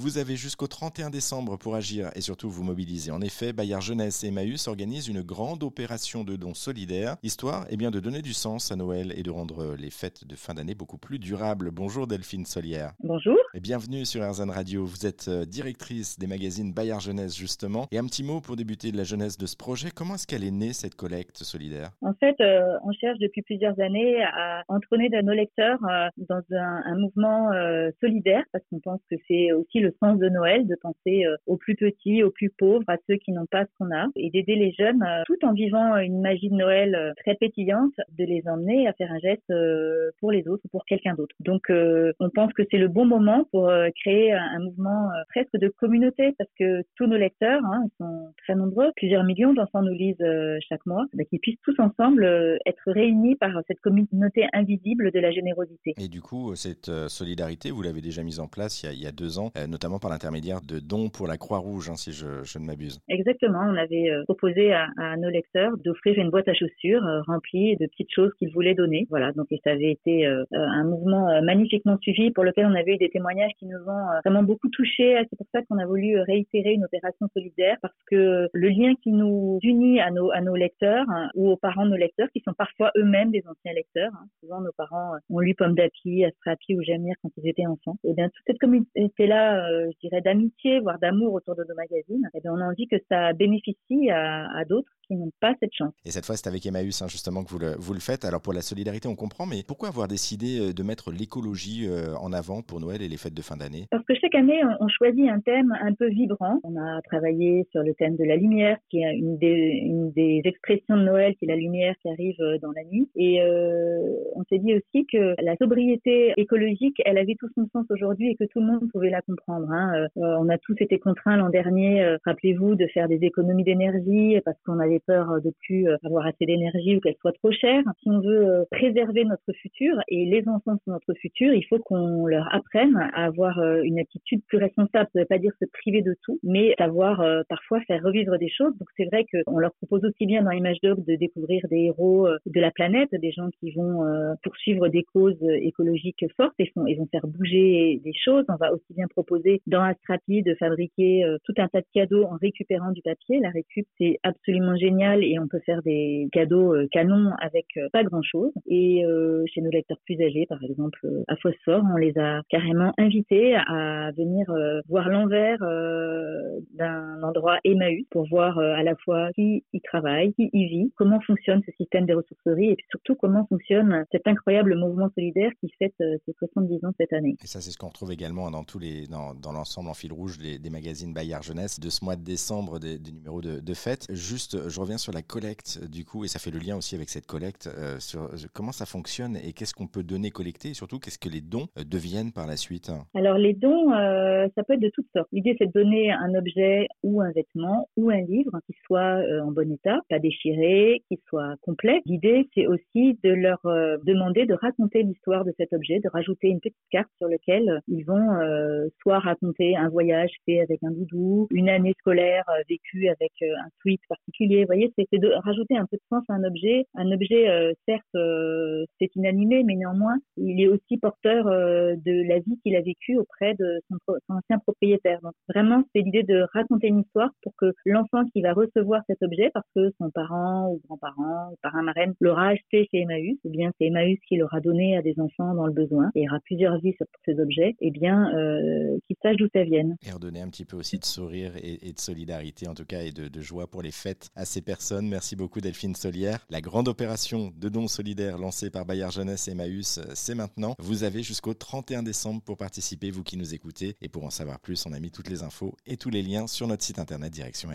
Vous avez jusqu'au 31 décembre pour agir et surtout vous mobiliser. En effet, Bayard Jeunesse et Emmaüs organisent une grande opération de dons solidaires, histoire eh bien, de donner du sens à Noël et de rendre les fêtes de fin d'année beaucoup plus durables. Bonjour Delphine Solière. Bonjour. Et bienvenue sur Erzan Radio. Vous êtes euh, directrice des magazines Bayard Jeunesse justement. Et un petit mot pour débuter de la jeunesse de ce projet. Comment est-ce qu'elle est née cette collecte solidaire? En fait, euh, on cherche depuis plusieurs années à entraîner nos lecteurs euh, dans un, un mouvement solidaire parce qu'on pense que c'est aussi le sens de Noël, de penser euh, aux plus petits, aux plus pauvres, à ceux qui n'ont pas ce qu'on a, et d'aider les jeunes, euh, tout en vivant une magie de Noël euh, très pétillante, de les emmener à faire un geste pour les autres ou pour quelqu'un d'autre. Donc, on pense que c'est le bon moment pour créer un, mouvement presque de communauté, parce que tous nos lecteurs, hein, ils sont très nombreux, plusieurs millions d'enfants nous lisent chaque mois, bah, qu'ils puissent tous ensemble être réunis par cette communauté invisible de la générosité. Et du coup, cette solidarité, vous l'avez déjà mise en place il y a, il y a deux ans, notamment par l'intermédiaire de dons pour la Croix-Rouge, hein, si je, ne m'abuse. Exactement. On avait euh, proposé à, nos lecteurs d'offrir une boîte à chaussures euh, remplie de petites choses qu'ils voulaient donner. Voilà. Donc, ça avait été euh, un mouvement magnifiquement suivi pour lequel on avait eu des témoignages qui nous ont vraiment beaucoup touchés. C'est pour ça qu'on a voulu réitérer une opération solidaire parce que le lien qui nous unit à nos, à nos lecteurs hein, ou aux parents de nos lecteurs qui sont parfois eux-mêmes des anciens lecteurs. Hein. Souvent, nos parents ont lu Pomme d'Api, Astrapi ou Jamir quand ils étaient enfants. Et bien, toute cette communauté-là, je dirais, d'amitié, voire d'amour autour de nos magazines, et eh bien on a envie que ça bénéficie à, à d'autres qui n'ont pas cette chance. Et cette fois, c'est avec Emmaüs hein, justement que vous le, vous le faites. Alors pour la solidarité, on comprend, mais pourquoi avoir décidé euh, de mettre l'écologie euh, en avant pour Noël et les fêtes de fin d'année? Parce que chaque année, on choisit un thème un peu vibrant. On a travaillé sur le thème de la lumière, qui est une des, une des expressions de Noël, qui est la lumière qui arrive euh, dans la nuit. Et euh, on s'est dit aussi que la sobriété écologique, elle avait tout son sens aujourd'hui et que tout le monde pouvait la comprendre. Hein. on a tous été contraints l'an dernier, rappelez-vous, de faire des économies d'énergie parce qu'on avait peur de plus euh, avoir assez d'énergie ou qu'elle soit trop chère. Si on veut euh, préserver notre futur et les enfants sont notre futur, il faut qu'on leur apprenne à avoir euh, une attitude plus responsable. Ça ne veut pas dire se priver de tout, mais savoir parfois faire revivre des choses. Donc c'est vrai qu'on leur propose aussi bien dans Image Dog de découvrir des héros de la planète, des gens qui vont poursuivre des causes écologiques fortes et, font, vont faire bouger des choses. On va aussi bien proposer dans Astrapi de fabriquer tout un tas de cadeaux en récupérant du papier. La récup, c'est absolument génial et on peut faire des cadeaux euh, canons avec euh, pas grand chose. Et euh, chez nos lecteurs plus âgés, par exemple à Phosphore, on les a carrément invités à venir voir l'envers d'un endroit Emmaüs pour voir à la fois qui y travaille, qui y vit, comment fonctionne ce système des ressourceries et puis surtout comment fonctionne cet incroyable mouvement solidaire qui fête ses 70 ans cette année. Et ça, c'est ce qu'on retrouve également dans tous les, dans, dans l'ensemble en fil rouge des, des magazines Bayard Jeunesse de ce mois de décembre des, des numéros de, de fête. Juste, je reviens sur la collecte du coup, et ça fait le lien aussi avec cette collecte, euh, sur euh, comment ça fonctionne et qu'est-ce qu'on peut donner, collecter, et surtout qu'est-ce que les dons euh, deviennent par la suite? Alors les dons, ça peut être de toutes sortes. L'idée c'est de donner un objet ou un vêtement ou un livre qui soit en bon état, pas déchiré, qui soit complet. L'idée c'est aussi de leur demander de raconter l'histoire de cet objet, de rajouter une petite carte sur laquelle ils vont soit raconter un voyage fait avec un doudou, une année scolaire vécue avec un tweet particulier. Vous voyez, c'est de rajouter un peu de sens à un objet. Un objet, euh, certes, euh, c'est inanimé, mais néanmoins, il est aussi porteur euh, de la vie qu'il a vécue auprès de son, ancien propriétaire. Donc vraiment, c'est l'idée de raconter une histoire pour que l'enfant qui va recevoir cet objet, parce que son parent ou grand-parent ou parrain marraine l'aura acheté chez Emmaüs, ou bien c'est Emmaüs qui l'aura donné à des enfants dans le besoin, et il y aura plusieurs vies sur ces objets, et eh bien, euh, qu'il sache d'où ça vient. Et redonner un petit peu aussi de sourire et, de solidarité, en tout cas, et de, joie pour les fêtes à ces personnes Merci beaucoup Delphine Solière. La grande opération de dons solidaires lancée par Bayard Jeunesse et Emmaüs, c'est maintenant. Vous avez jusqu'au 31 décembre pour participer, vous qui nous écoutez. Et pour en savoir plus, on a mis toutes les infos et tous les liens sur notre site internet direction